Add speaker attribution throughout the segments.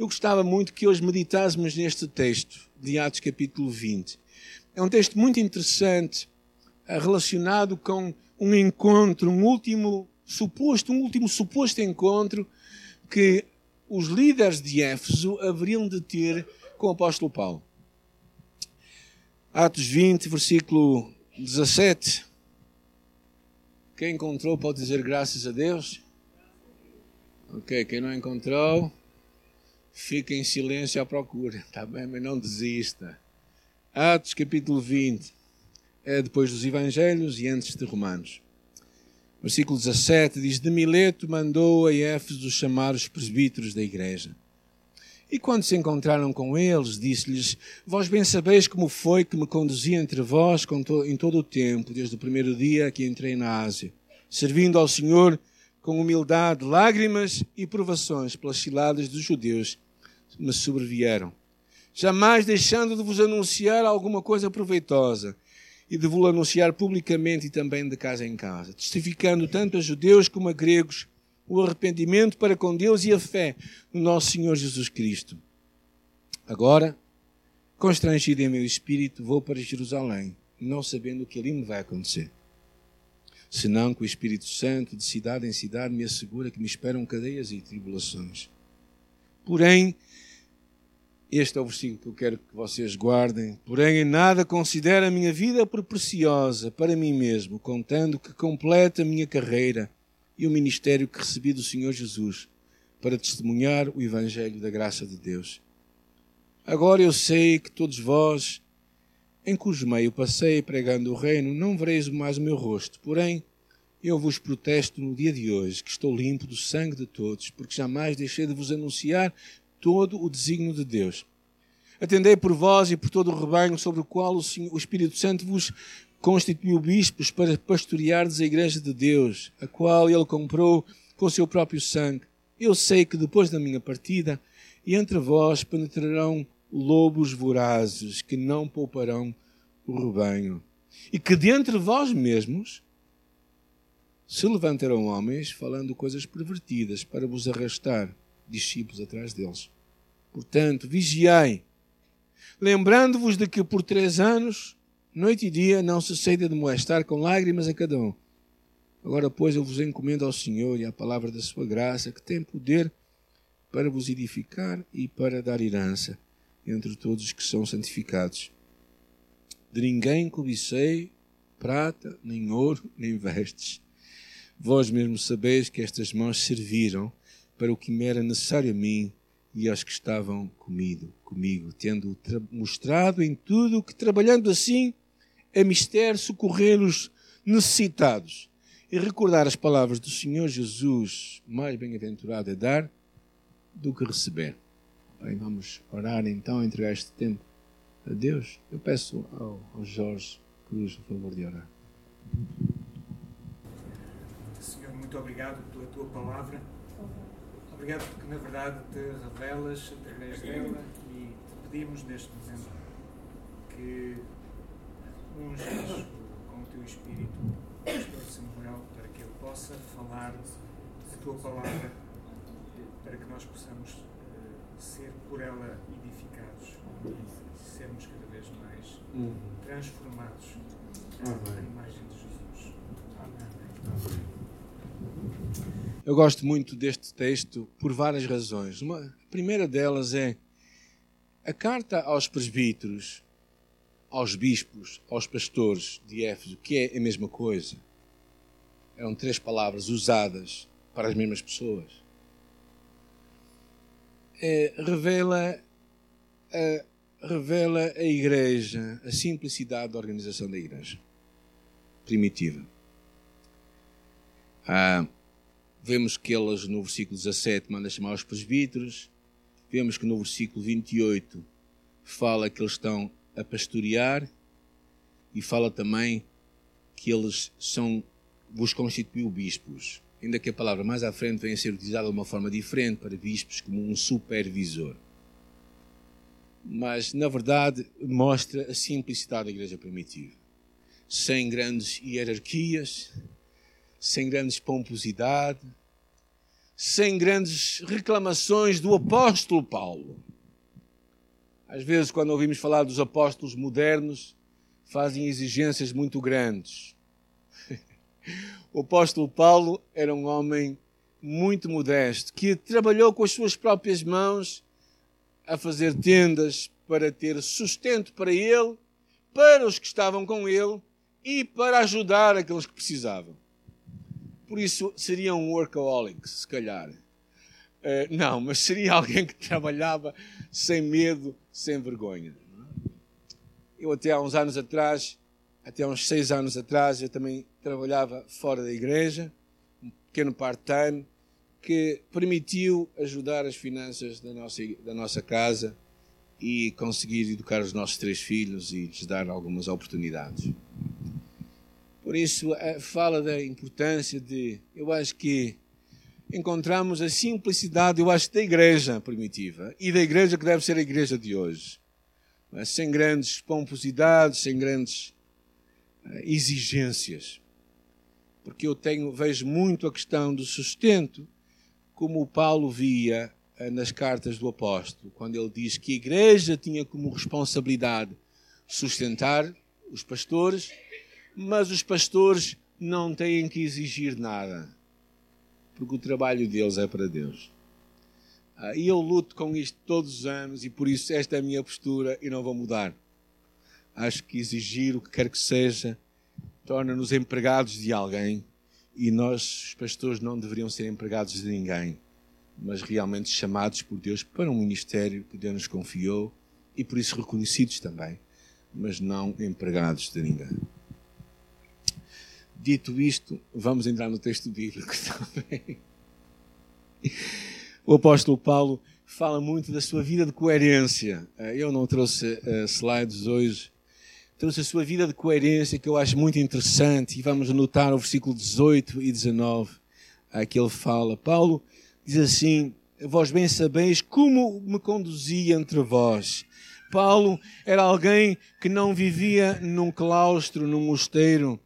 Speaker 1: eu gostava muito que hoje meditássemos neste texto de Atos capítulo 20. É um texto muito interessante, eh, relacionado com um encontro, um último suposto, um último suposto encontro que os líderes de Éfeso haveriam de ter com o apóstolo Paulo. Atos 20, versículo 17. Quem encontrou pode dizer graças a Deus. Ok, quem não encontrou, fica em silêncio à procura, tá bem? Mas não desista. Atos capítulo 20 é depois dos Evangelhos e antes de Romanos. Versículo 17 diz: De Mileto mandou a Éfeso chamar os presbíteros da igreja. E quando se encontraram com eles, disse-lhes: Vós bem sabeis como foi que me conduzi entre vós em todo o tempo, desde o primeiro dia que entrei na Ásia, servindo ao Senhor com humildade, lágrimas e provações pelas ciladas dos judeus me sobrevieram, jamais deixando de vos anunciar alguma coisa proveitosa e de vos anunciar publicamente e também de casa em casa, testificando tanto a judeus como a gregos o arrependimento para com Deus e a fé no nosso Senhor Jesus Cristo. Agora, constrangido em meu espírito, vou para Jerusalém, não sabendo o que ali me vai acontecer. Senão que o Espírito Santo, de cidade em cidade, me assegura que me esperam cadeias e tribulações. Porém, este é o versículo que eu quero que vocês guardem. Porém, em nada considero a minha vida por preciosa para mim mesmo, contando que completa a minha carreira e o ministério que recebi do Senhor Jesus para testemunhar o Evangelho da graça de Deus. Agora eu sei que todos vós, em cujo meio passei pregando o reino, não vereis mais o meu rosto. Porém, eu vos protesto no dia de hoje que estou limpo do sangue de todos, porque jamais deixei de vos anunciar todo o desígnio de Deus. Atendei por vós e por todo o rebanho sobre o qual o Espírito Santo vos constituiu bispos para pastoreardes a igreja de Deus, a qual ele comprou com o seu próprio sangue. Eu sei que depois da minha partida, entre vós penetrarão lobos vorazes que não pouparão o rebanho, e que dentre vós mesmos se levantarão homens falando coisas pervertidas para vos arrastar discípulos atrás deles. Portanto, vigiai, lembrando-vos de que por três anos Noite e dia não cessei de molestar com lágrimas a cada um. Agora, pois, eu vos encomendo ao Senhor e à palavra da sua graça, que tem poder para vos edificar e para dar herança entre todos os que são santificados. De ninguém cobicei prata, nem ouro, nem vestes. Vós mesmo sabeis que estas mãos serviram para o que me era necessário a mim e aos que estavam comigo, comigo tendo mostrado em tudo que, trabalhando assim, é mistério socorrer os necessitados e recordar as palavras do Senhor Jesus, mais bem-aventurado é dar do que receber. Bem, vamos orar então, entregar este tempo a Deus. Eu peço ao, ao Jorge Cruz o favor de orar.
Speaker 2: Senhor, muito obrigado pela tua palavra. Obrigado porque, na verdade, te revelas através dela e te pedimos neste momento que unges com o teu Espírito Pastor Samuel para que ele possa falar a tua palavra, para que nós possamos uh, ser por ela edificados e sermos cada vez mais uhum. transformados à imagem de Jesus. Amém.
Speaker 1: Eu gosto muito deste texto por várias razões. Uma, a primeira delas é a carta aos presbíteros aos bispos, aos pastores de Éfeso, que é a mesma coisa. Eram três palavras usadas para as mesmas pessoas. É, revela, a, revela a igreja, a simplicidade da organização da igreja primitiva. Ah, vemos que elas no versículo 17 manda chamar os presbíteros, vemos que no versículo 28 fala que eles estão a pastorear e fala também que eles são vos constituiu bispos. Ainda que a palavra mais à frente venha a ser utilizada de uma forma diferente para bispos como um supervisor. Mas, na verdade, mostra a simplicidade da igreja primitiva. Sem grandes hierarquias, sem grandes pomposidade, sem grandes reclamações do apóstolo Paulo. Às vezes, quando ouvimos falar dos apóstolos modernos, fazem exigências muito grandes. O apóstolo Paulo era um homem muito modesto, que trabalhou com as suas próprias mãos a fazer tendas para ter sustento para ele, para os que estavam com ele e para ajudar aqueles que precisavam. Por isso seria um workaholic, se calhar. Uh, não, mas seria alguém que trabalhava sem medo, sem vergonha. Eu até há uns anos atrás, até há uns seis anos atrás, eu também trabalhava fora da igreja, um pequeno part-time, que permitiu ajudar as finanças da nossa, da nossa casa e conseguir educar os nossos três filhos e lhes dar algumas oportunidades. Por isso, fala da importância de. Eu acho que encontramos a simplicidade, eu acho, da igreja primitiva e da igreja que deve ser a igreja de hoje. Mas sem grandes pomposidades, sem grandes eh, exigências. Porque eu tenho, vejo muito a questão do sustento como o Paulo via eh, nas cartas do apóstolo, quando ele diz que a igreja tinha como responsabilidade sustentar os pastores, mas os pastores não têm que exigir nada, porque o trabalho deles é para Deus. Ah, e eu luto com isto todos os anos e por isso esta é a minha postura e não vou mudar. Acho que exigir o que quer que seja torna-nos empregados de alguém e nós, os pastores, não deveriam ser empregados de ninguém, mas realmente chamados por Deus para um ministério que Deus nos confiou e por isso reconhecidos também, mas não empregados de ninguém. Dito isto, vamos entrar no texto bíblico também. O apóstolo Paulo fala muito da sua vida de coerência. Eh, eu não trouxe uh, slides hoje, trouxe a sua vida de coerência, que eu acho muito interessante, e vamos anotar o versículo 18 e 19, que ele fala. Paulo diz assim: Vós bem sabeis como me conduzia entre vós. Paulo era alguém que não vivia num claustro, num mosteiro.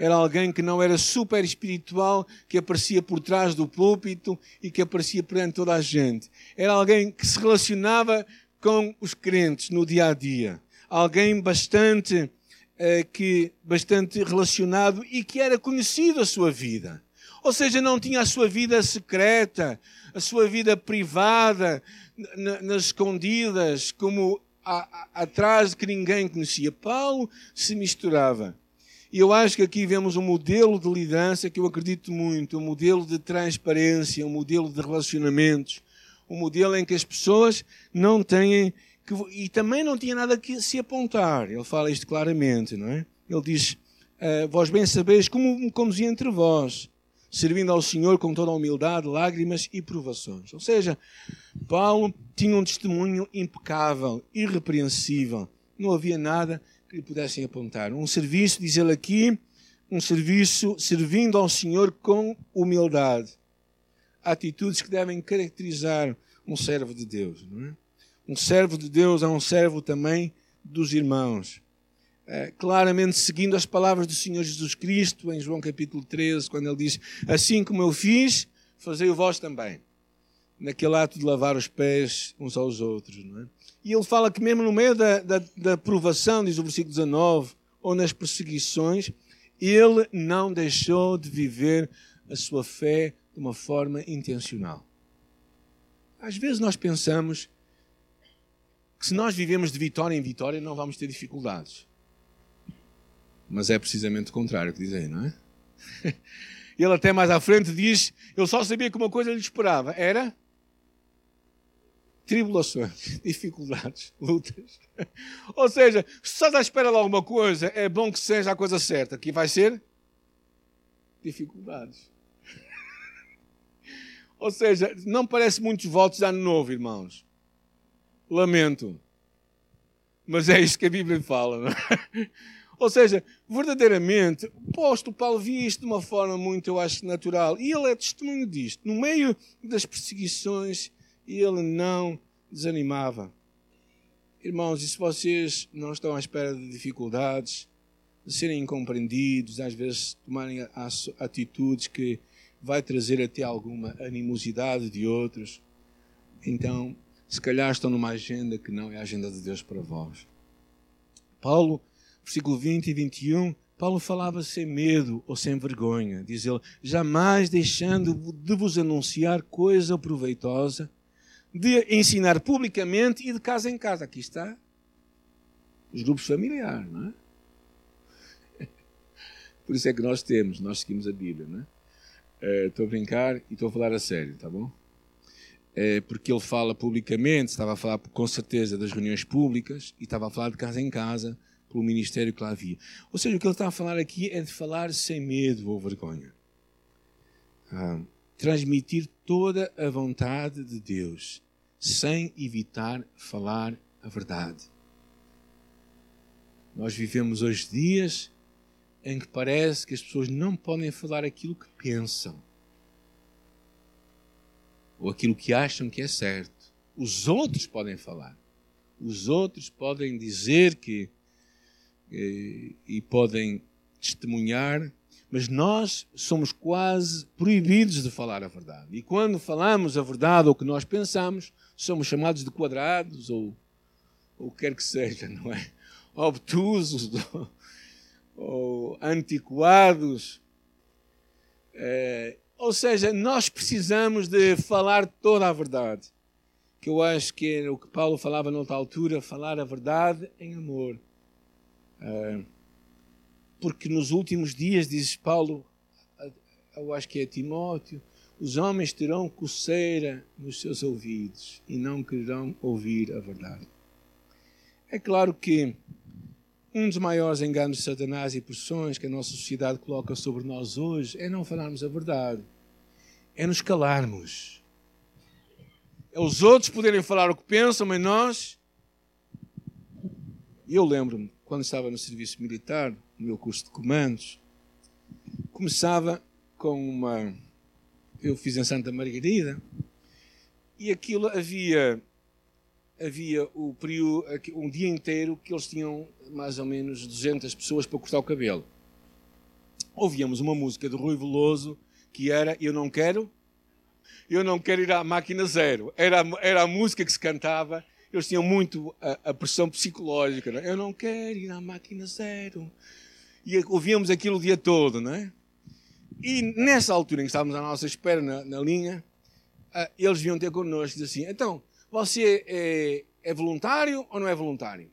Speaker 1: Era alguém que não era super espiritual, que aparecia por trás do púlpito e que aparecia perante toda a gente. Era alguém que se relacionava com os crentes no dia a dia alguém bastante, eh, que, bastante relacionado e que era conhecido a sua vida. Ou seja, não tinha a sua vida secreta, a sua vida privada, nas escondidas, como a, a, atrás que ninguém conhecia. Paulo se misturava. E eu acho que aqui vemos um modelo de liderança que eu acredito muito, um modelo de transparência, um modelo de relacionamentos, um modelo em que as pessoas não têm que, e também não tinha nada que se apontar. Ele fala isto claramente, não é? Ele diz: uh, Vós bem sabeis como me conduzi entre vós, servindo ao Senhor com toda a humildade, lágrimas e provações. Ou seja, Paulo tinha um testemunho impecável, irrepreensível. Não havia nada que pudessem apontar. Um serviço, diz ele aqui, um serviço servindo ao Senhor com humildade. Atitudes que devem caracterizar um servo de Deus, é? Um servo de Deus é um servo também dos irmãos. É, claramente seguindo as palavras do Senhor Jesus Cristo em João capítulo 13, quando ele diz: Assim como eu fiz, fazei o vós também. Naquele ato de lavar os pés uns aos outros. Não é? E ele fala que, mesmo no meio da, da, da provação, diz o versículo 19, ou nas perseguições, ele não deixou de viver a sua fé de uma forma intencional. Às vezes nós pensamos que se nós vivemos de vitória em vitória, não vamos ter dificuldades. Mas é precisamente o contrário que dizem, não é? Ele até mais à frente diz: Eu só sabia que uma coisa lhe esperava: era tribulações, dificuldades, lutas. Ou seja, se estás à espera de alguma coisa, é bom que seja a coisa certa, que vai ser dificuldades. Ou seja, não parece muitos votos de ano novo, irmãos lamento. Mas é isto que a Bíblia fala. É? Ou seja, verdadeiramente, o apóstolo Paulo via isto de uma forma muito, eu acho, natural. E ele é testemunho disto. No meio das perseguições, ele não desanimava. Irmãos, e se vocês não estão à espera de dificuldades, de serem incompreendidos, às vezes tomarem atitudes que vai trazer até alguma animosidade de outros. Então, se calhar estão numa agenda que não é a agenda de Deus para vós. Paulo, versículo 20 e 21, Paulo falava sem medo ou sem vergonha. Diz ele: jamais deixando de vos anunciar coisa proveitosa, de ensinar publicamente e de casa em casa. Aqui está. Os grupos familiares, não é? Por isso é que nós temos, nós seguimos a Bíblia, não é? Eh, estou a brincar e estou a falar a sério, tá bom? É, porque ele fala publicamente, estava a falar com certeza das reuniões públicas e estava a falar de casa em casa pelo ministério que lá havia. Ou seja, o que ele está a falar aqui é de falar sem medo ou vergonha. Ah, transmitir toda a vontade de Deus, sem evitar falar a verdade. Nós vivemos hoje dias em que parece que as pessoas não podem falar aquilo que pensam ou aquilo que acham que é certo. Os outros podem falar. Os outros podem dizer que e, eh, e podem testemunhar, mas nós somos quase proibidos de falar a verdade. E quando falamos a verdade ou o que nós pensamos, somos chamados de quadrados ou o que quer que seja, não é? Obtusos ou antiquados. É, ou seja, nós precisamos de falar toda a verdade. Que eu acho que é o que Paulo falava noutra altura, falar a verdade em amor. É, porque nos últimos dias, diz Paulo, eu acho que é Timóteo, os homens terão coceira nos seus ouvidos e não quererão ouvir a verdade. É claro que um dos maiores enganos de Satanás e pressões que a nossa sociedade coloca sobre nós hoje é não falarmos a verdade, é nos calarmos. É os outros poderem falar o que pensam, mas nós. Eu lembro-me, quando estava no serviço militar, no meu curso de comandos, começava com uma. Eu fiz em Santa Margarida, e aquilo havia havia o período, um dia inteiro que eles tinham mais ou menos 200 pessoas para cortar o cabelo. Ouvíamos uma música de Rui Veloso que era Eu Não Quero, Eu Não Quero Ir à Máquina Zero. Era, era a música que se cantava. Eles tinham muito a, a pressão psicológica. Não? É? Eu não quero ir à Máquina Zero. E ouvíamos aquilo o dia todo, não é? E nessa altura em que estávamos à nossa espera na, na linha, uh, eles vinham ter connosco e assim, então, você é, é voluntário ou não é voluntário?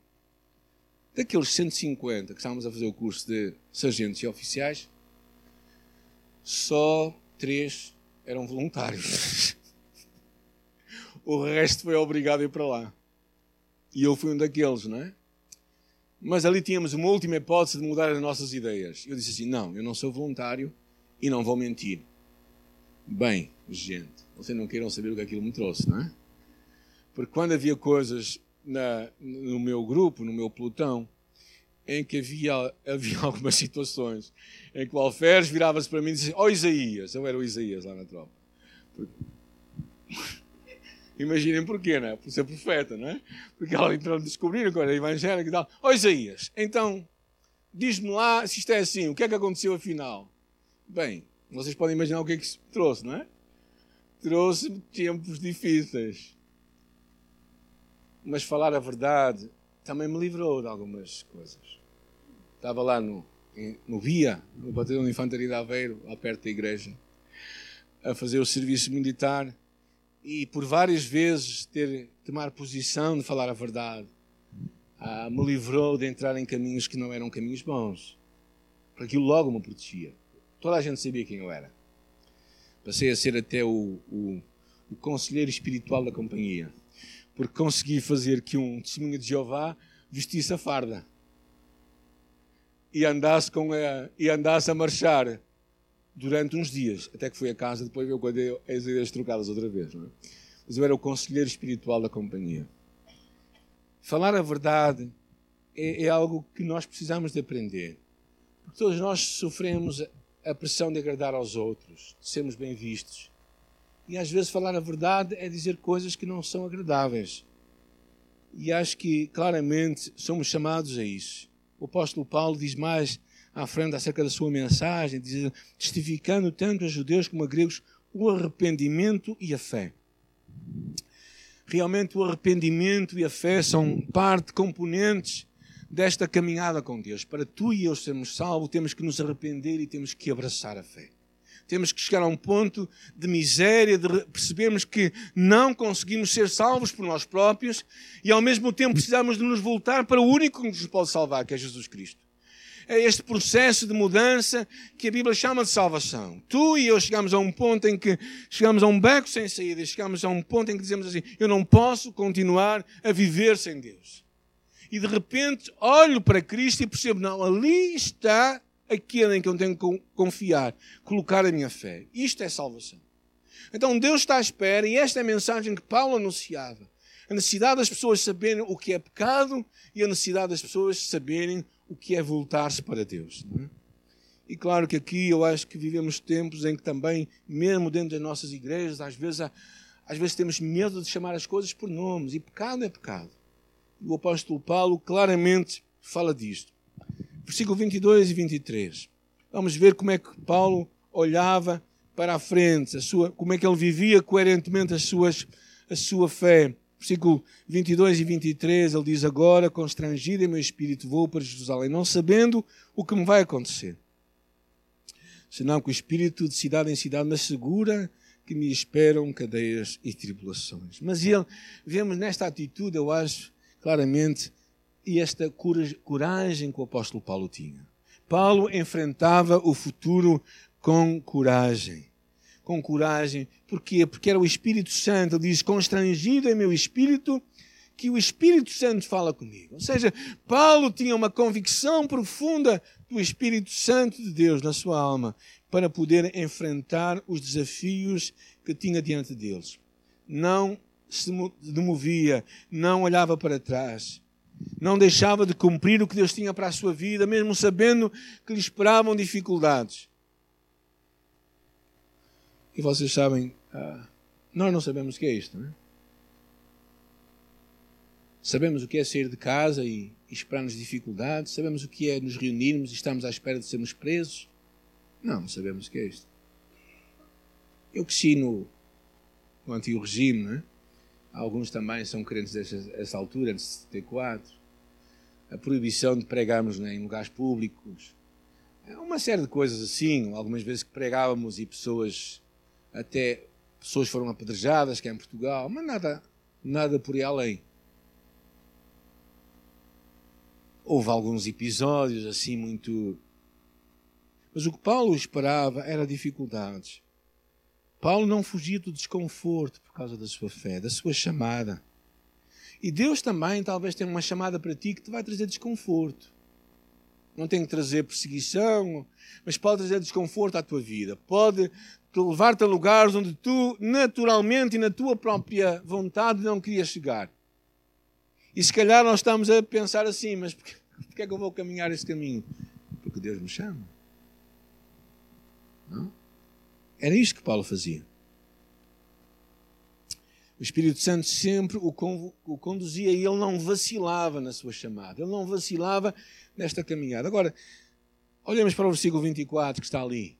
Speaker 1: Daqueles 150 que estávamos a fazer o curso de sargentos e oficiais, só três eram voluntários. o resto foi obrigado a ir para lá. E eu fui um daqueles, não é? Mas ali tínhamos uma última hipótese de mudar as nossas ideias. Eu disse assim: não, eu não sou voluntário e não vou mentir. Bem, gente, vocês não queiram saber o que aquilo me trouxe, não é? Porque quando havia coisas na, no meu grupo, no meu pelotão, em que havia, havia algumas situações em que o Alferes virava-se para mim e dizia: Ó oh, Isaías, eu era o Isaías lá na tropa. Porque... Imaginem porquê, não é? Por ser profeta, não é? Porque ela então descobriram que era evangélico e tal. Ó oh, Isaías, então, diz-me lá se isto é assim, o que é que aconteceu afinal? Bem, vocês podem imaginar o que é que isso trouxe, não é? Trouxe tempos difíceis mas falar a verdade também me livrou de algumas coisas. Estava lá no, no Via, no Batalhão de Infantaria de Aveiro, lá perto da igreja, a fazer o serviço militar e por várias vezes ter tomar posição de falar a verdade ah, me livrou de entrar em caminhos que não eram caminhos bons. Porque aquilo logo me protegia. Toda a gente sabia quem eu era. Passei a ser até o, o, o conselheiro espiritual da companhia porque consegui fazer que um testemunho de Jeová vestisse a farda e andasse, com a, e andasse a marchar durante uns dias, até que foi a casa, depois veio quando as ideias trocadas outra vez. Não é? Mas eu era o conselheiro espiritual da companhia. Falar a verdade é, é algo que nós precisamos de aprender. Porque todos nós sofremos a pressão de agradar aos outros, de sermos bem vistos. E às vezes falar a verdade é dizer coisas que não são agradáveis. E acho que claramente somos chamados a isso. O apóstolo Paulo diz mais à frente acerca da sua mensagem, testificando tanto a judeus como a gregos o arrependimento e a fé. Realmente o arrependimento e a fé são parte, componentes desta caminhada com Deus. Para tu e eu sermos salvos, temos que nos arrepender e temos que abraçar a fé. Temos que chegar a um ponto de miséria, de percebermos que não conseguimos ser salvos por nós próprios e ao mesmo tempo precisamos de nos voltar para o único que nos pode salvar, que é Jesus Cristo. É este processo de mudança que a Bíblia chama de salvação. Tu e eu chegamos a um ponto em que chegamos a um beco sem saída, chegamos a um ponto em que dizemos assim: eu não posso continuar a viver sem Deus. E de repente olho para Cristo e percebo: não, ali está aquele em que eu tenho que confiar, colocar a minha fé. Isto é salvação. Então Deus está à espera, e esta é a mensagem que Paulo anunciava. A necessidade das pessoas saberem o que é pecado e a necessidade das pessoas saberem o que é voltar-se para Deus. É? E claro que aqui eu acho que vivemos tempos em que também, mesmo dentro das nossas igrejas, às vezes, às vezes temos medo de chamar as coisas por nomes, e pecado é pecado. E o apóstolo Paulo claramente fala disto versículo 22 e 23. Vamos ver como é que Paulo olhava para a frente, a sua, como é que ele vivia coerentemente as suas, a sua fé. Versículo 22 e 23, ele diz: Agora, constrangido em meu espírito, vou para Jerusalém, não sabendo o que me vai acontecer. Senão que o espírito de cidade em cidade me assegura que me esperam cadeias e tribulações. Mas ele, vemos nesta atitude, eu acho, claramente, e esta coragem que o apóstolo Paulo tinha. Paulo enfrentava o futuro com coragem. Com coragem. Porquê? Porque era o Espírito Santo. Ele diz: constrangido em meu espírito, que o Espírito Santo fala comigo. Ou seja, Paulo tinha uma convicção profunda do Espírito Santo de Deus na sua alma para poder enfrentar os desafios que tinha diante deles. Não se demovia, não olhava para trás não deixava de cumprir o que Deus tinha para a sua vida, mesmo sabendo que lhe esperavam dificuldades. E vocês sabem, ah, nós não sabemos o que é isto, não é? Sabemos o que é sair de casa e, esperar-nos dificuldades, sabemos o que é nos reunirmos e estarmos à espera de sermos presos. Não, não sabemos o que é isto. Eu cresci no, no antigo regime, não é? Alguns também são crentes dessa altura, de 74. A proibição de pregarmos em lugares públicos. É uma série de coisas assim. Algumas vezes que pregávamos e pessoas, até pessoas foram apedrejadas, que é em Portugal, mas nada, nada por aí além. Houve alguns episódios assim muito. Mas o que Paulo esperava era dificuldades. Paulo não fugia do desconforto por causa da sua fé, da sua chamada. E Deus também talvez tenha uma chamada para ti que te vai trazer desconforto. Não tem que trazer perseguição, mas pode trazer desconforto à tua vida. Pode levar-te a lugares onde tu, naturalmente e na tua própria vontade, não querias chegar. E se calhar nós estamos a pensar assim, mas porquê é que eu vou caminhar esse caminho? Porque Deus me chama. Não? Era isto que Paulo fazia. O Espírito Santo sempre o, conduzia e ele não vacilava na sua chamada, ele não vacilava nesta caminhada. Agora, olhemos para o versículo 24 que está ali.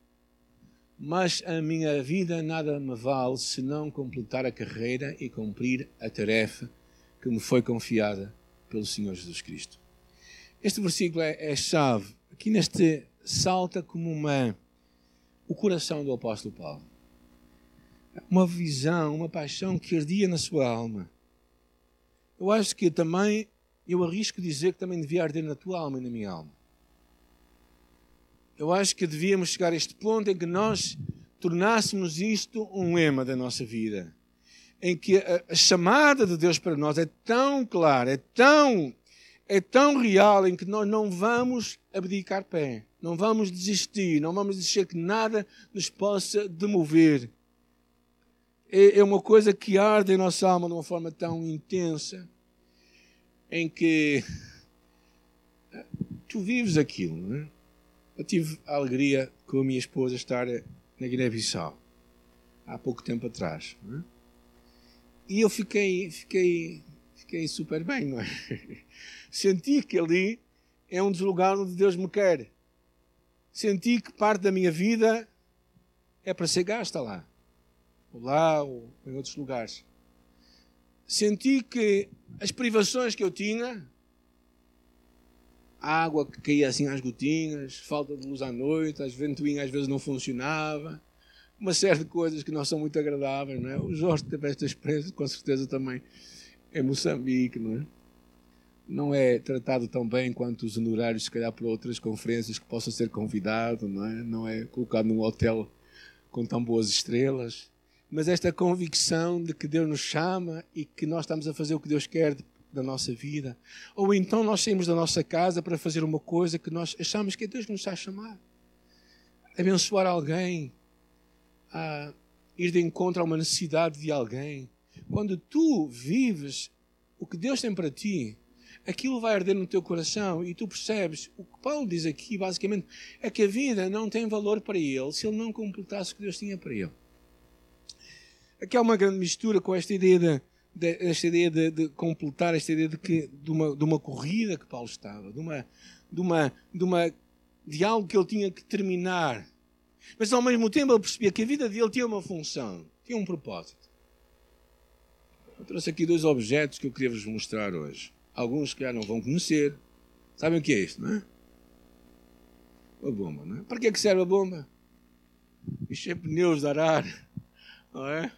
Speaker 1: Mas a minha vida nada me vale se não completar a carreira e cumprir a tarefa que me foi confiada pelo Senhor Jesus Cristo. Este versículo é, é chave. Aqui neste salta como uma o coração do apóstolo Paulo. Uma visão, uma paixão que ardia na sua alma. Eu acho que também, eu arrisco dizer que também devia arder na tua alma e na minha alma. Eu acho que devíamos chegar a este ponto em que nós tornássemos isto um lema da nossa vida. Em que a, chamada de Deus para nós é tão clara, é tão, é tão real, em que nós não vamos abdicar pé. Não vamos desistir, não vamos deixar que nada nos possa demover. É, é uma coisa que arde em nossa alma de uma forma tão intensa, em que tu vives aquilo. Não é? Eu tive a alegria com a minha esposa estar na Guiné-Bissau há pouco tempo atrás. É? E eu fiquei, fiquei, fiquei super bem, não é? Senti que ali é um dos lugares onde Deus me quer. senti que parte da minha vida é para ser gasta lá. Ou lá, ou em outros lugares. Senti que as privações que eu tinha, água que caía assim às gotinhas, falta de luz à noite, as ventoinhas às vezes não funcionava, uma série de coisas que não são muito agradáveis, não é? O Jorge teve esta experiência, com certeza também, em Moçambique, não é? Não é tratado tão bem quanto os honorários, se calhar, para outras conferências que possa ser convidado, não é? Não é colocado num hotel com tão boas estrelas. Mas esta convicção de que Deus nos chama e que nós estamos a fazer o que Deus quer da nossa vida. Ou então nós saímos da nossa casa para fazer uma coisa que nós achamos que é Deus que nos está a chamar. Abençoar alguém, a ir de encontro a uma necessidade de alguém. Quando tu vives o que Deus tem para ti, aquilo vai arder no teu coração e tu percebes. O que Paulo diz aqui, basicamente, é que a vida não tem valor para ele se ele não completasse o que Deus tinha para ele. Aqui há uma grande mistura com esta ideia de, de esta ideia de, de, completar, esta ideia de, que, de, uma, de uma corrida que Paulo estava, de, uma, de, uma, de, uma, de algo que ele tinha que terminar. Mas ao mesmo tempo ele percebia que a vida dele tinha uma função, tinha um propósito. Eu trouxe aqui dois objetos que eu queria vos mostrar hoje. Alguns que já não vão conhecer. Sabem o que é isto, não é? Uma bomba, não é? Para que, é que serve a bomba? Encher pneus de arar, não é?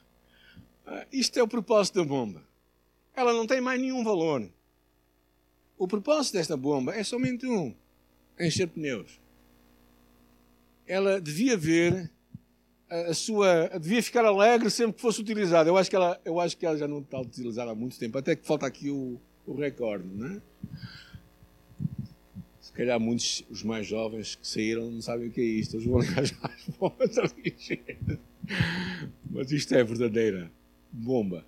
Speaker 1: Ah, isto é o propósito da bomba. Ela não tem mais nenhum valor. O propósito desta bomba é somente um: encher pneus. Ela devia ver a sua, devia ficar alegre sempre que fosse utilizada. Eu acho que ela, eu acho que ela já não está utilizada há muito tempo, até que falta aqui o, o recorde, não é? Se calhar muitos, os mais jovens que saíram, não sabem o que é isto. Eles vão ligar as bombas. Mas isto é verdadeira bomba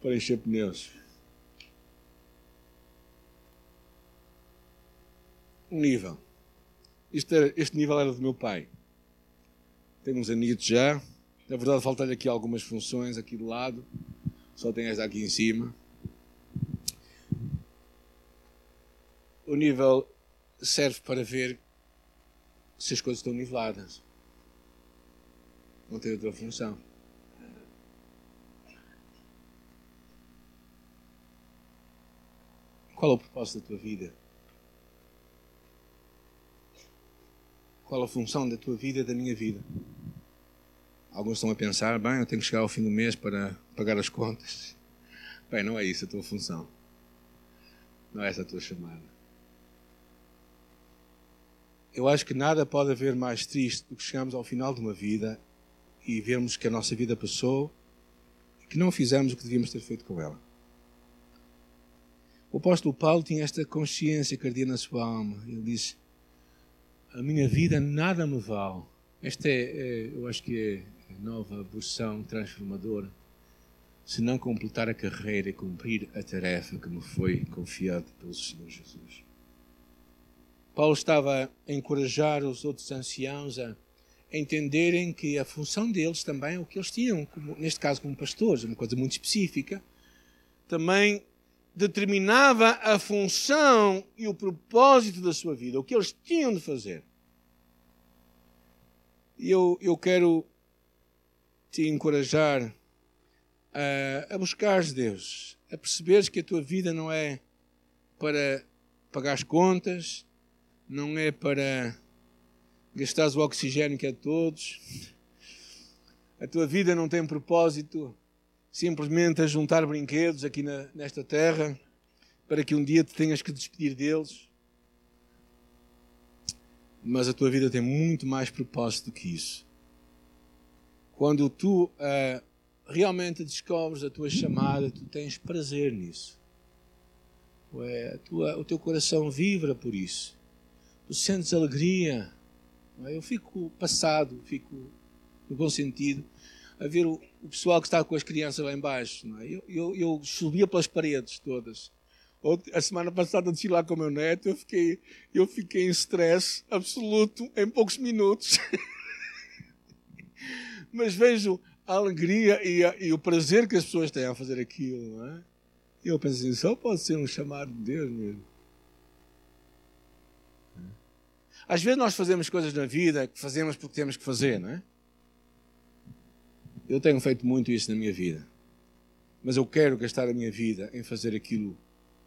Speaker 1: para encher pneus. Um nível. Este, este nível era do meu pai. Tem uns anitos já. Na verdade, faltam-lhe aqui algumas funções aqui do lado. Só tem esta aqui em cima. O nível serve para ver se as coisas estão niveladas. Não tem outra função. Qual é o propósito da tua vida? Qual a função da tua vida e da minha vida? Alguns estão a pensar, bem, eu tenho que chegar ao fim do mês para pagar as contas. Bem, não é isso a tua função. Não é essa a tua chamada. Eu acho que nada pode haver mais triste do que chegarmos ao final de uma vida e vermos que a nossa vida passou e que não fizemos o que devíamos ter feito com ela. O apóstolo Paulo tinha esta consciência que ardia na sua alma. Ele disse: A minha vida nada me vale. Esta é, é eu acho que é a nova versão transformadora. Se não completar a carreira e cumprir a tarefa que me foi confiada pelo Senhor Jesus. Paulo estava a encorajar os outros anciãos a entenderem que a função deles também, o que eles tinham, como, neste caso como pastores, uma coisa muito específica, também determinava a função e o propósito da sua vida, o que eles tinham de fazer. E eu, eu quero te encorajar a, a buscares Deus, a perceberes que a tua vida não é para pagar as contas, não é para gastares o oxigênio que é de todos. A tua vida não tem propósito simplesmente a juntar brinquedos aqui na, nesta terra para que um dia te tenhas que despedir deles. Mas a tua vida tem muito mais propósito do que isso. Quando tu uh, realmente descobres a tua chamada, tu tens prazer nisso. Ué, tua, o teu coração vibra por isso. Tu sentes alegria. Ué, eu fico passado, fico no bom sentido, a ver o, o pessoal que está com as crianças lá embaixo. É? Eu, eu, eu, subia pelas paredes todas. A semana passada desci lá com o meu neto, eu fiquei, eu fiquei em stress absoluto em poucos minutos. Mas vejo a alegria e, a, e, o prazer que as pessoas têm a fazer aquilo. Não é? E eu penso assim, só pode ser um chamado de Deus mesmo. Às vezes nós fazemos coisas na vida que fazemos porque temos que fazer, não é? Eu tenho feito muito isso na minha vida. Mas eu quero gastar a minha vida em fazer aquilo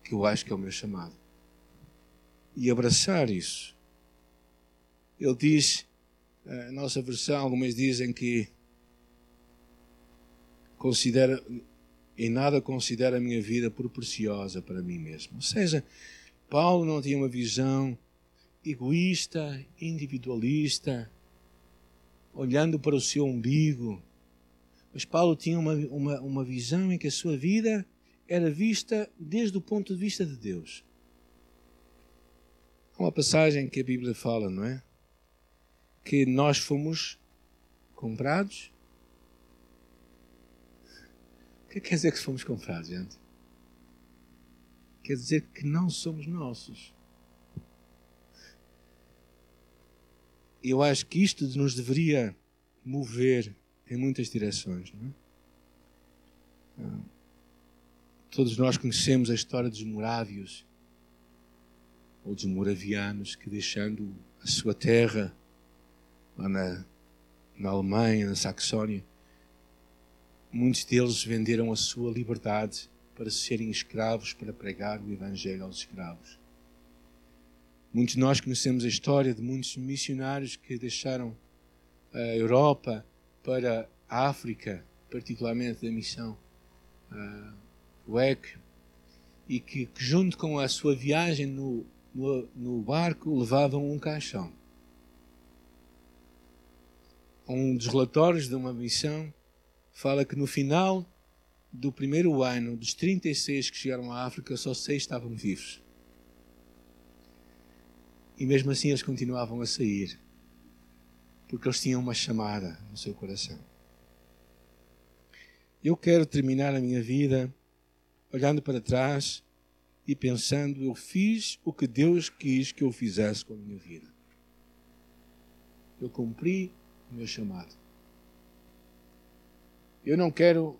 Speaker 1: que eu acho que é o meu chamado. E abraçar isso. Ele diz, a nossa versão, algumas dizem que considera, em nada considera a minha vida por preciosa para mim mesmo. Ou seja, Paulo não tinha uma visão egoísta, individualista, olhando para o seu umbigo. Mas Paulo tinha uma, uma, uma visão em que a sua vida era vista desde o ponto de vista de Deus. Há uma passagem que a Bíblia fala, não é? Que nós fomos comprados o que quer dizer que fomos comprados, gente? Quer dizer que não somos nossos. Eu acho que isto nos deveria mover em muitas direções. É? Ah, todos nós conhecemos a história dos morávios ou dos moravianos que, deixando a sua terra lá na, na Alemanha, na Saxónia, Muitos deles venderam a sua liberdade para serem escravos, para pregar o Evangelho aos escravos. Muitos de nós conhecemos a história de muitos missionários que deixaram a Europa para a África, particularmente da missão uh, e que, que, junto com a sua viagem no, no, no barco levavam um caixão. Um dos relatórios de uma missão fala que no final do primeiro ano, dos 36 que chegaram à África, só seis estavam vivos. E mesmo assim eles continuavam a sair, porque eles tinham uma chamada no seu coração. Eu quero terminar a minha vida olhando para trás e pensando: eu fiz o que Deus quis que eu fizesse com a minha vida. Eu cumpri o meu chamado. Eu não quero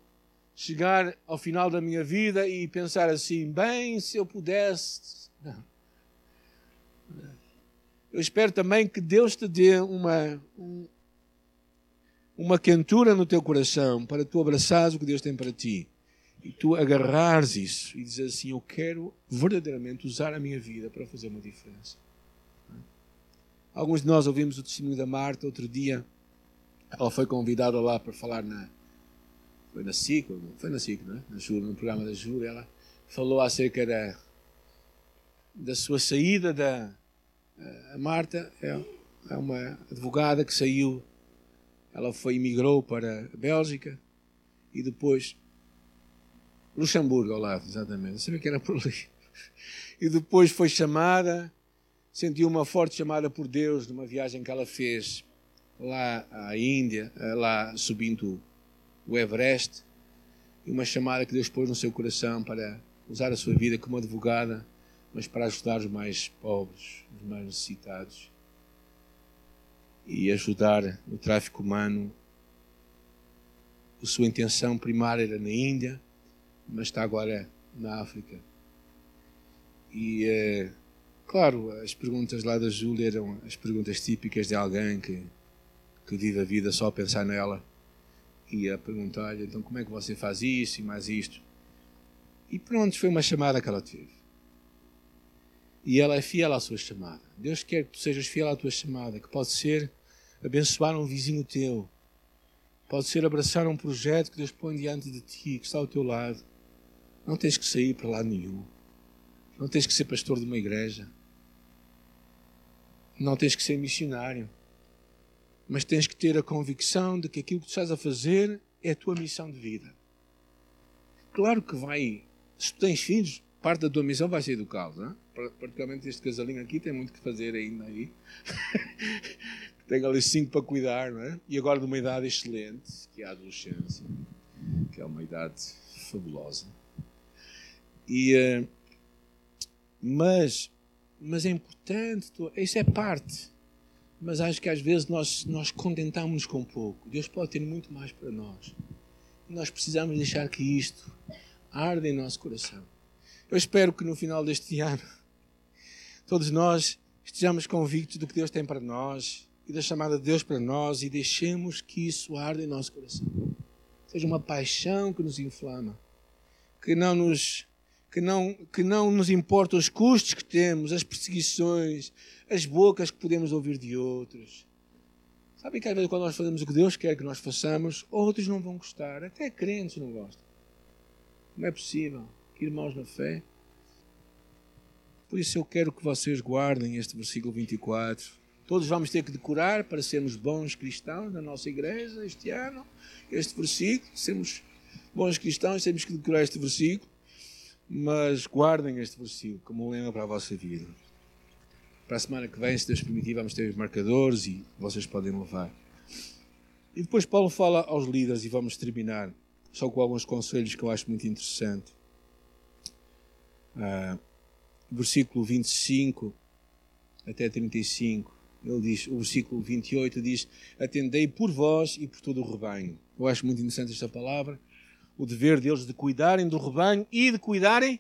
Speaker 1: chegar ao final da minha vida e pensar assim, bem, se eu pudesse. Não. Eu espero também que Deus te dê uma, uma quentura no teu coração para tu abraçares o que Deus tem para ti. E tu agarrares isso e dizer assim: Eu quero verdadeiramente usar a minha vida para fazer uma diferença. Alguns de nós ouvimos o testemunho da Marta outro dia. Ela foi convidada lá para falar na, foi na SIC, foi na SIC, não é? Na Júlia, no programa da Júlia, ela falou acerca da, da sua saída da a Marta é, é uma advogada que saiu, ela foi emigrou para a Bélgica e depois Luxemburgo ao lado, exatamente. Eu sabia que era por ali. E depois foi chamada, sentiu uma forte chamada por Deus numa viagem que ela fez lá à Índia, lá subindo o Everest, e uma chamada que Deus pôs no seu coração para usar a sua vida como advogada, mas para ajudar os mais pobres, os mais necessitados e ajudar no tráfico humano. A sua intenção primária era na Índia, mas está agora na África. E, é, claro, as perguntas lá da Júlia eram as perguntas típicas de alguém que, que vive a vida só a pensar nela e a perguntar-lhe, então como é que você faz isso e mais isto? E pronto, foi uma chamada que ela teve. E ela é fiel à sua chamada. Deus quer que tu sejas fiel à tua chamada, que pode ser abençoar um vizinho teu, pode ser abraçar um projeto que Deus põe diante de ti, que está ao teu lado. Não tens que sair para lado nenhum. Não tens que ser pastor de uma igreja. Não tens que ser missionário mas tens que ter a convicção de que aquilo que tu estás a fazer é a tua missão de vida. Claro que vai, se tu tens filhos, parte da tua missão vai ser educá-los. Não é? Particularmente este casalinho aqui tem muito que fazer ainda aí. tem ali cinco para cuidar, não é? E agora de uma idade excelente, que é a adolescência, que é uma idade fabulosa. E, uh, mas, mas é importante, isso é parte mas acho que às vezes nós, nós contentamos-nos com pouco. Deus pode ter muito mais para nós. E nós precisamos deixar que isto arde em nosso coração. Eu espero que no final deste ano todos nós estejamos convictos do que Deus tem para nós e da chamada de Deus para nós e deixemos que isso arde em nosso coração. Seja uma paixão que nos inflama, que não nos que não, que não nos importa os custos que temos, as perseguições, as bocas que podemos ouvir de outros. Sabem que às vezes quando nós fazemos o que Deus quer que nós façamos, outros não vão gostar, até crentes não gostam. Não é possível. Irmãos na fé. Por isso eu quero que vocês guardem este versículo 24. Todos vamos ter que decorar para sermos bons cristãos na nossa igreja este ano. Este versículo, sermos bons cristãos, temos que decorar este versículo. Mas guardem este versículo como lema para a vossa vida. Para a semana que vem, se Deus permitir, vamos ter os marcadores e vocês podem levar. E depois Paulo fala aos líderes e vamos terminar só com alguns conselhos que eu acho muito interessante. Uh, versículo 25 até 35, ele diz, o versículo 28 diz: Atendei por vós e por todo o rebanho. Eu acho muito interessante esta palavra o dever deles de cuidarem do rebanho e de cuidarem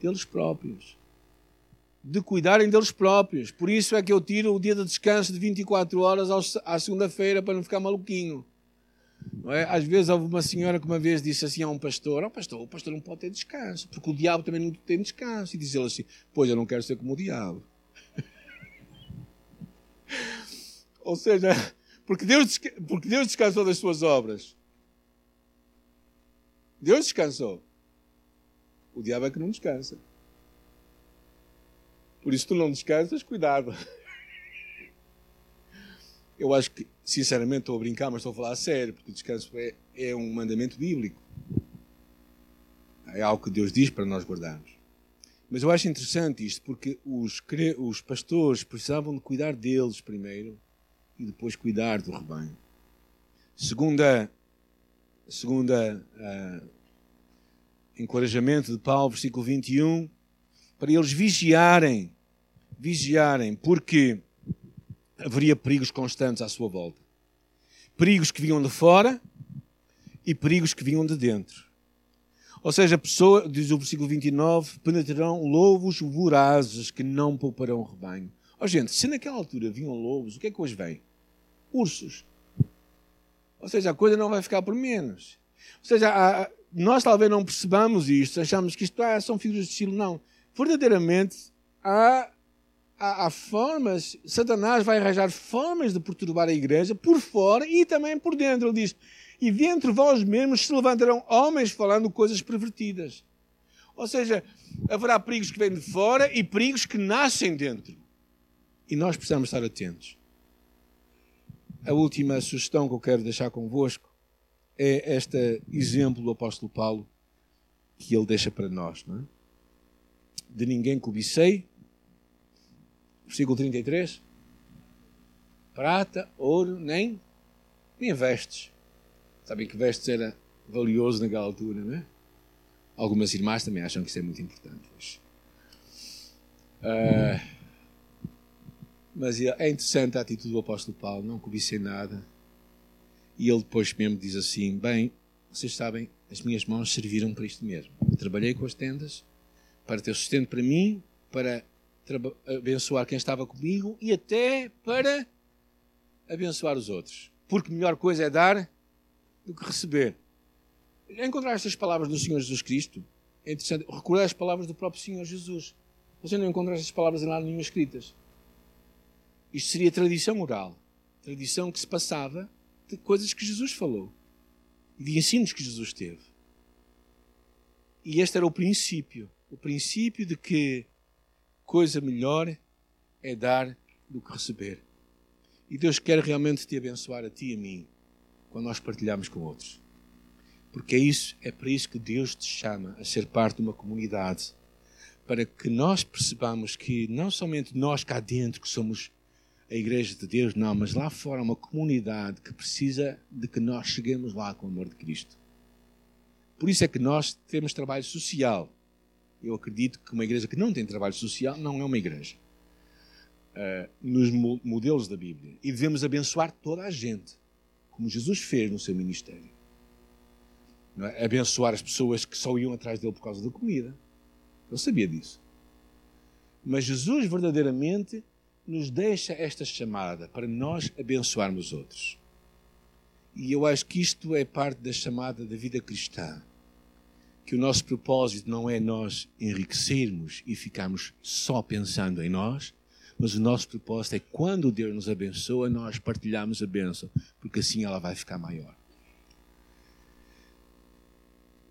Speaker 1: deles próprios. De cuidarem deles próprios. Por isso é que eu tiro o dia de descanso de 24 horas à segunda-feira para não ficar maluquinho. É? Às vezes houve uma senhora que uma vez disse assim a um pastor: oh, pastor, o pastor não pode ter descanso, porque o diabo também não tem descanso. E diz ele assim: Pois eu não quero ser como o diabo. Ou seja, porque Deus, porque Deus descansou das suas obras. Deus descansou. O diabo é que não descansa. Por isso tu não descansas, cuidado. Eu acho que, sinceramente, estou a brincar, mas estou a falar a sério, porque o descanso é, é um mandamento bíblico. É algo que Deus diz para nós guardarmos. Mas eu acho interessante isto, porque os, os pastores precisavam de cuidar deles primeiro e depois cuidar do rebanho. Segunda, segunda uh, encorajamento de Paulo, versículo 21, para eles vigiarem, vigiarem, porque haveria perigos constantes à sua volta. Perigos que vinham de fora e perigos que vinham de dentro. Ou seja, a pessoa, diz o versículo 29, penetrarão lobos vorazes que não pouparão o rebanho. Ó oh, gente, se naquela altura vinham lobos, o que é que hoje vem? ursos. Ou seja, a coisa não vai ficar por menos. Ou seja, a, nós talvez não percebamos isto, achamos que isto ah, são figuras de estilo. Não. Verdadeiramente, há, há, formas, Satanás vai arranjar formas de perturbar a igreja por fora e também por dentro. Ele diz: E dentro vós mesmos se levantarão homens falando coisas pervertidas. Ou seja, haverá perigos que vêm de fora e perigos que nascem dentro. E nós precisamos estar atentos a última sugestão que eu quero deixar convosco é este exemplo do apóstolo Paulo que ele deixa para nós. Não é? De ninguém cobicei, versículo 33, prata, ouro, nem, nem vestes. Sabem que vestes era valioso naquela altura, não é? Algumas irmãs também acham que isso é muito importante. Uh, mas é interessante a atitude do apóstolo Paulo, não cobicei nada. E ele depois mesmo diz assim: Bem, vocês sabem, as minhas mãos serviram para isto mesmo. Eu trabalhei com as tendas para ter sustento para mim, para abençoar quem estava comigo e até para abençoar os outros. Porque melhor coisa é dar do que receber. Encontrar estas palavras do Senhor Jesus Cristo é interessante. Recordar as palavras do próprio Senhor Jesus. Você não encontra estas palavras em nada nenhuma escritas. Isto seria tradição oral. Tradição que se passava de coisas que Jesus falou. E de ensinos que Jesus teve. E este era o princípio. O princípio de que coisa melhor é dar do que receber. E Deus quer realmente te abençoar a ti e a mim quando nós partilhamos com outros. Porque é isso, é para isso que Deus te chama a ser parte de uma comunidade. Para que nós percebamos que não somente nós cá dentro que somos a Igreja de Deus, não, mas lá fora uma comunidade que precisa de que nós cheguemos lá com o amor de Cristo. Por isso é que nós temos trabalho social. Eu acredito que uma igreja que não tem trabalho social não é uma igreja. Uh, nos modelos da Bíblia. E devemos abençoar toda a gente, como Jesus fez no seu ministério. É? Abençoar as pessoas que só iam atrás dele por causa da comida. Ele sabia disso. Mas Jesus verdadeiramente nos deixa esta chamada para nós abençoarmos outros. E eu acho que isto é parte da chamada da vida cristã. Que o nosso propósito não é nós enriquecermos e ficarmos só pensando em nós, mas o nosso propósito é quando Deus nos abençoa, nós partilhamos a bênção, porque assim ela vai ficar maior.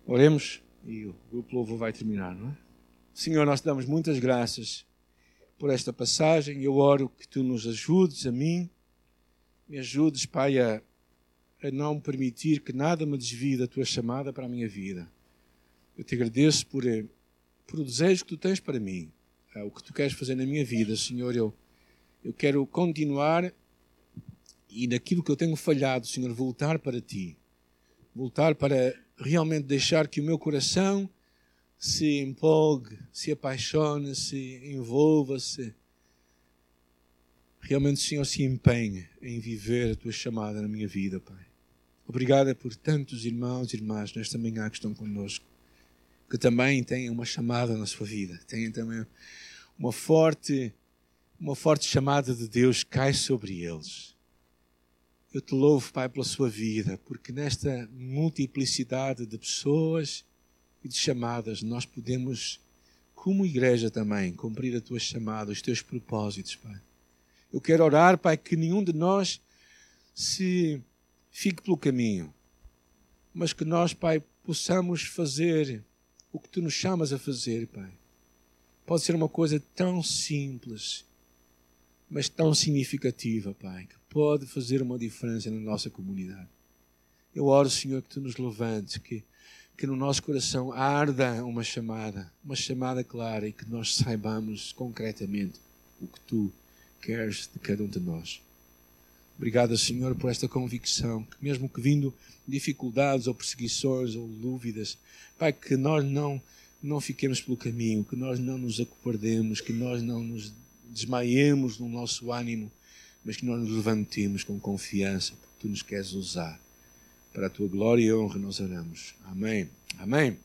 Speaker 1: Oremos e o grupo vai terminar, não é? Senhor, nós te damos muitas graças por esta passagem. Eu oro que tu nos ajudes, a mim, me ajudes, Pai, a, a não permitir que nada me desvie da tua chamada para a minha vida. Eu te agradeço por, eh, por o desejo que tu tens para mim, é, o que tu queres fazer na minha vida, Senhor. Eu, eu quero continuar e naquilo que eu tenho falhado, Senhor, voltar para ti. Voltar para realmente deixar que o meu coração se empolgue, se apaixone, se envolva, se realmente, Senhor, se empenhe em viver a tua chamada na minha vida, Pai. Obrigada por tantos irmãos e irmãs nesta manhã que estão conosco, que também têm uma chamada na sua vida, têm também uma forte, uma forte chamada de Deus cai sobre eles. Eu te louvo, Pai, pela sua vida, porque nesta multiplicidade de pessoas e de chamadas, nós podemos, como igreja também, cumprir a tua chamada, os teus propósitos, Pai. Eu quero orar, Pai, que nenhum de nós se fique pelo caminho, mas que nós, Pai, possamos fazer o que tu nos chamas a fazer, Pai. Pode ser uma coisa tão simples, mas tão significativa, Pai, que pode fazer uma diferença na nossa comunidade. Eu oro, Senhor, que tu nos levantes, que que no nosso coração arda uma chamada, uma chamada clara e que nós saibamos concretamente o que tu queres de cada um de nós. Obrigado, Senhor, por esta convicção, que mesmo que vindo dificuldades ou perseguições ou dúvidas, Pai, que nós não, não fiquemos pelo caminho, que nós não nos acovardemos, que nós não nos desmaiemos no nosso ânimo, mas que nós nos levantemos com confiança, porque Tu nos queres usar para a tua glória e honra nós oramos. Amém. Amém.